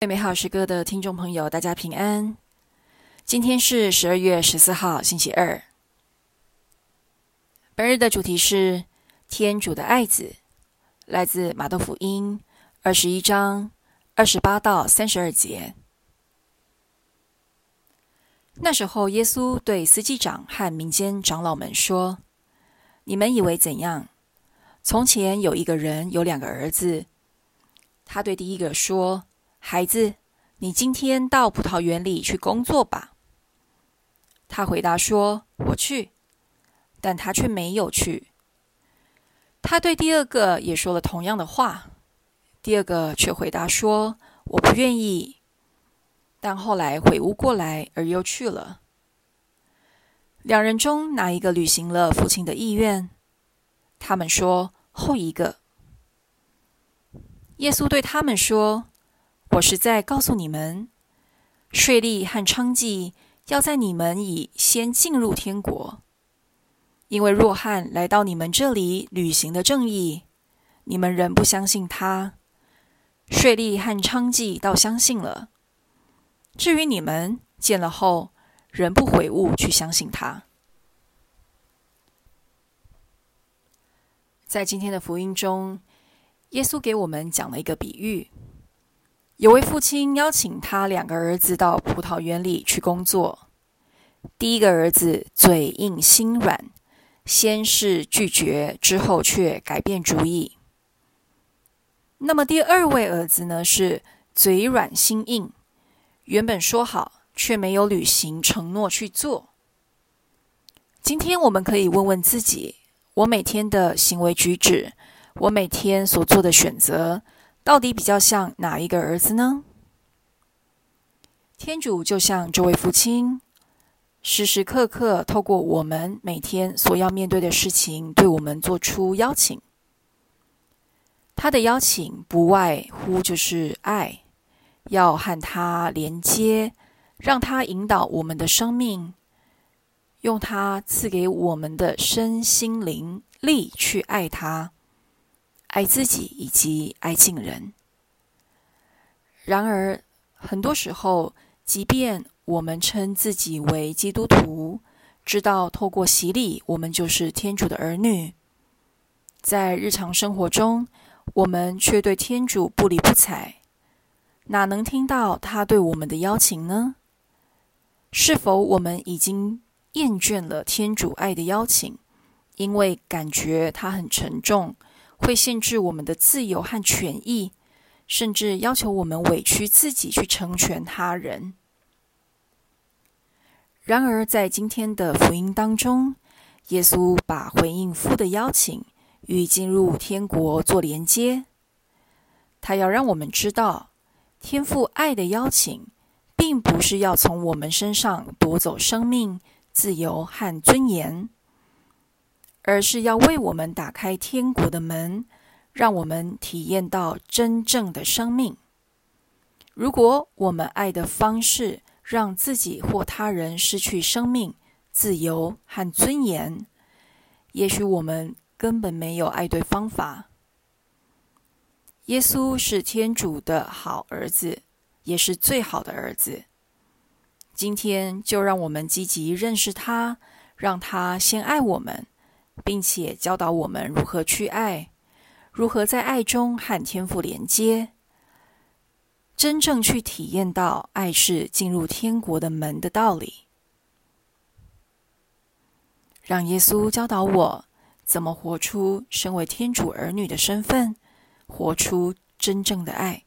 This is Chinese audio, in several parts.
最美好时刻的听众朋友，大家平安。今天是十二月十四号，星期二。本日的主题是天主的爱子，来自马窦福音二十一章二十八到三十二节。那时候，耶稣对司机长和民间长老们说：“你们以为怎样？从前有一个人有两个儿子，他对第一个说。”孩子，你今天到葡萄园里去工作吧。他回答说：“我去。”但他却没有去。他对第二个也说了同样的话，第二个却回答说：“我不愿意。”但后来悔悟过来，而又去了。两人中哪一个履行了父亲的意愿？他们说：“后一个。”耶稣对他们说。我实在告诉你们，税吏和娼妓要在你们以先进入天国。因为若翰来到你们这里履行的正义，你们仍不相信他；税吏和娼妓倒相信了。至于你们见了后，仍不悔悟去相信他。在今天的福音中，耶稣给我们讲了一个比喻。有位父亲邀请他两个儿子到葡萄园里去工作。第一个儿子嘴硬心软，先是拒绝，之后却改变主意。那么第二位儿子呢？是嘴软心硬，原本说好，却没有履行承诺去做。今天我们可以问问自己：我每天的行为举止，我每天所做的选择。到底比较像哪一个儿子呢？天主就像这位父亲，时时刻刻透过我们每天所要面对的事情，对我们做出邀请。他的邀请不外乎就是爱，要和他连接，让他引导我们的生命，用他赐给我们的身心灵力去爱他。爱自己以及爱近人。然而，很多时候，即便我们称自己为基督徒，知道透过洗礼，我们就是天主的儿女，在日常生活中，我们却对天主不理不睬，哪能听到他对我们的邀请呢？是否我们已经厌倦了天主爱的邀请，因为感觉它很沉重？会限制我们的自由和权益，甚至要求我们委屈自己去成全他人。然而，在今天的福音当中，耶稣把回应父的邀请与进入天国做连接。他要让我们知道，天父爱的邀请，并不是要从我们身上夺走生命、自由和尊严。而是要为我们打开天国的门，让我们体验到真正的生命。如果我们爱的方式让自己或他人失去生命、自由和尊严，也许我们根本没有爱对方法。耶稣是天主的好儿子，也是最好的儿子。今天就让我们积极认识他，让他先爱我们。并且教导我们如何去爱，如何在爱中和天赋连接，真正去体验到爱是进入天国的门的道理。让耶稣教导我怎么活出身为天主儿女的身份，活出真正的爱，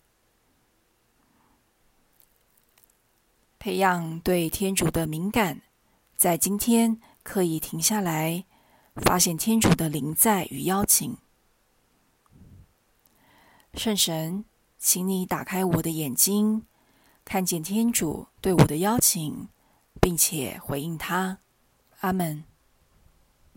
培养对天主的敏感，在今天可以停下来。发现天主的灵在与邀请，圣神，请你打开我的眼睛，看见天主对我的邀请，并且回应他。阿门。